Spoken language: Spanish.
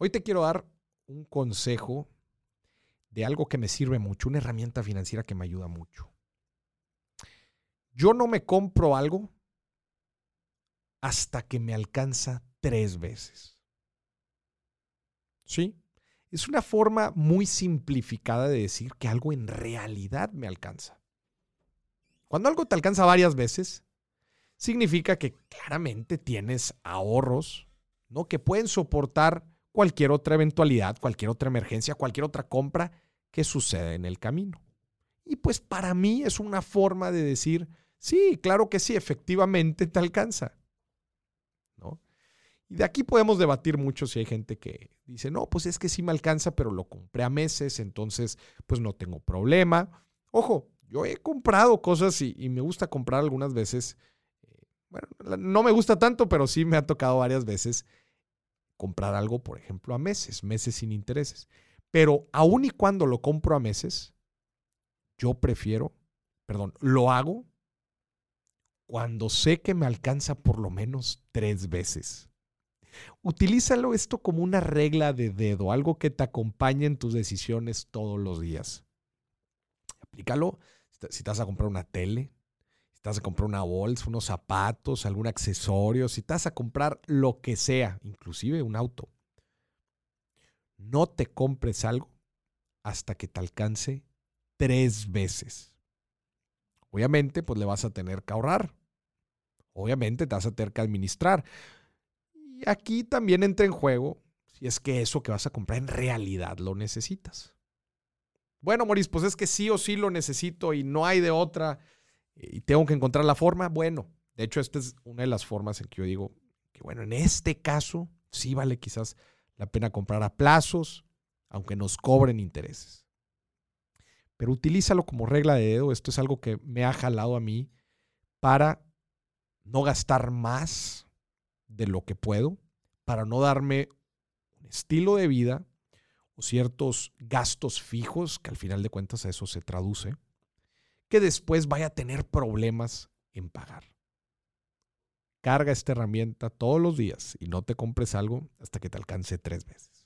Hoy te quiero dar un consejo de algo que me sirve mucho, una herramienta financiera que me ayuda mucho. Yo no me compro algo hasta que me alcanza tres veces. ¿Sí? Es una forma muy simplificada de decir que algo en realidad me alcanza. Cuando algo te alcanza varias veces, significa que claramente tienes ahorros, ¿no? Que pueden soportar cualquier otra eventualidad, cualquier otra emergencia, cualquier otra compra que suceda en el camino. Y pues para mí es una forma de decir, sí, claro que sí, efectivamente te alcanza. ¿No? Y de aquí podemos debatir mucho si hay gente que dice, no, pues es que sí me alcanza, pero lo compré a meses, entonces pues no tengo problema. Ojo, yo he comprado cosas y, me gusta comprar algunas veces. Eh, bueno, no me gusta tanto, pero sí me ha tocado varias veces comprar algo, por ejemplo, a meses, meses sin intereses. Pero aun y cuando lo compro a meses, yo prefiero, perdón, lo hago cuando sé que me alcanza por lo menos tres veces. Utilízalo esto como una regla de dedo, algo que te acompañe en tus decisiones todos los días. Aplícalo si te vas a comprar una tele, si te vas a comprar una bolsa, unos zapatos, algún accesorio, si te vas a comprar lo que sea, inclusive un auto. No te compres algo hasta que te alcance tres veces. Obviamente, pues le vas a tener que ahorrar. Obviamente te vas a tener que administrar. Y aquí también entra en juego si es que eso que vas a comprar en realidad lo necesitas. Bueno, Moris, pues es que sí o sí lo necesito y no hay de otra y tengo que encontrar la forma. Bueno, de hecho, esta es una de las formas en que yo digo que, bueno, en este caso sí vale quizás la pena comprar a plazos, aunque nos cobren intereses. Pero utilízalo como regla de dedo. Esto es algo que me ha jalado a mí para no gastar más de lo que puedo, para no darme un estilo de vida o ciertos gastos fijos, que al final de cuentas a eso se traduce, que después vaya a tener problemas en pagar. Carga esta herramienta todos los días y no te compres algo hasta que te alcance tres veces.